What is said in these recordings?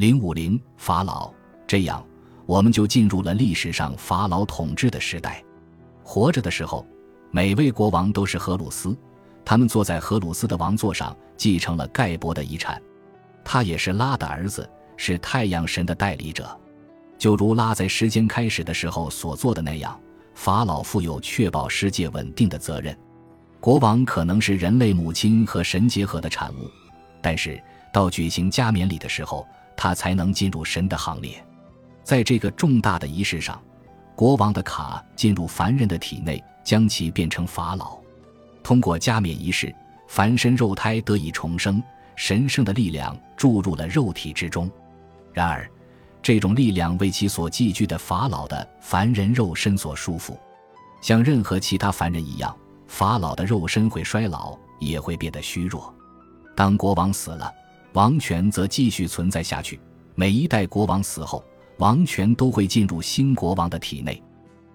零五零法老，这样我们就进入了历史上法老统治的时代。活着的时候，每位国王都是荷鲁斯，他们坐在荷鲁斯的王座上，继承了盖伯的遗产。他也是拉的儿子，是太阳神的代理者。就如拉在时间开始的时候所做的那样，法老负有确保世界稳定的责任。国王可能是人类母亲和神结合的产物，但是到举行加冕礼的时候，他才能进入神的行列。在这个重大的仪式上，国王的卡进入凡人的体内，将其变成法老。通过加冕仪式，凡身肉胎得以重生，神圣的力量注入了肉体之中。然而，这种力量为其所寄居的法老的凡人肉身所束缚，像任何其他凡人一样，法老的肉身会衰老，也会变得虚弱。当国王死了，王权则继续存在下去。每一代国王死后，王权都会进入新国王的体内。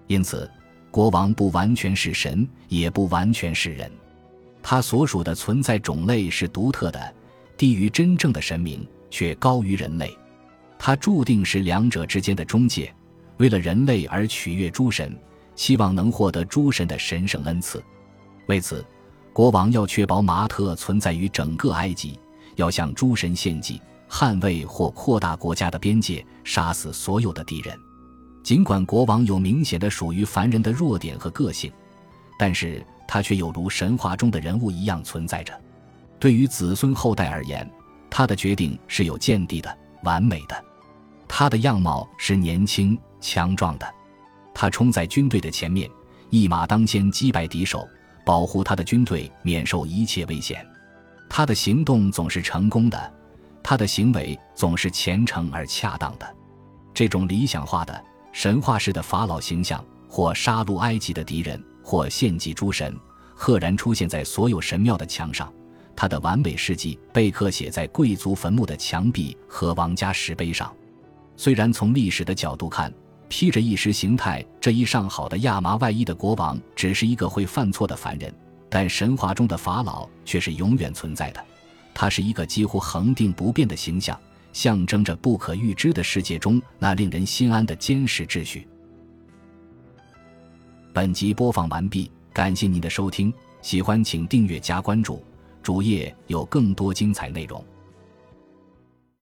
因此，国王不完全是神，也不完全是人。他所属的存在种类是独特的，低于真正的神明，却高于人类。他注定是两者之间的中介，为了人类而取悦诸神，希望能获得诸神的神圣恩赐。为此，国王要确保马特存在于整个埃及，要向诸神献祭，捍卫或扩大国家的边界，杀死所有的敌人。尽管国王有明显的属于凡人的弱点和个性，但是他却有如神话中的人物一样存在着。对于子孙后代而言，他的决定是有见地的。完美的，他的样貌是年轻强壮的，他冲在军队的前面，一马当先击败敌手，保护他的军队免受一切危险。他的行动总是成功的，他的行为总是虔诚而恰当的。这种理想化的神话式的法老形象，或杀戮埃及的敌人，或献祭诸神，赫然出现在所有神庙的墙上。他的完美事迹被刻写在贵族坟墓的墙壁和王家石碑上。虽然从历史的角度看，披着意识形态这一上好的亚麻外衣的国王只是一个会犯错的凡人，但神话中的法老却是永远存在的。他是一个几乎恒定不变的形象，象征着不可预知的世界中那令人心安的坚实秩序。本集播放完毕，感谢您的收听，喜欢请订阅加关注。主页有更多精彩内容。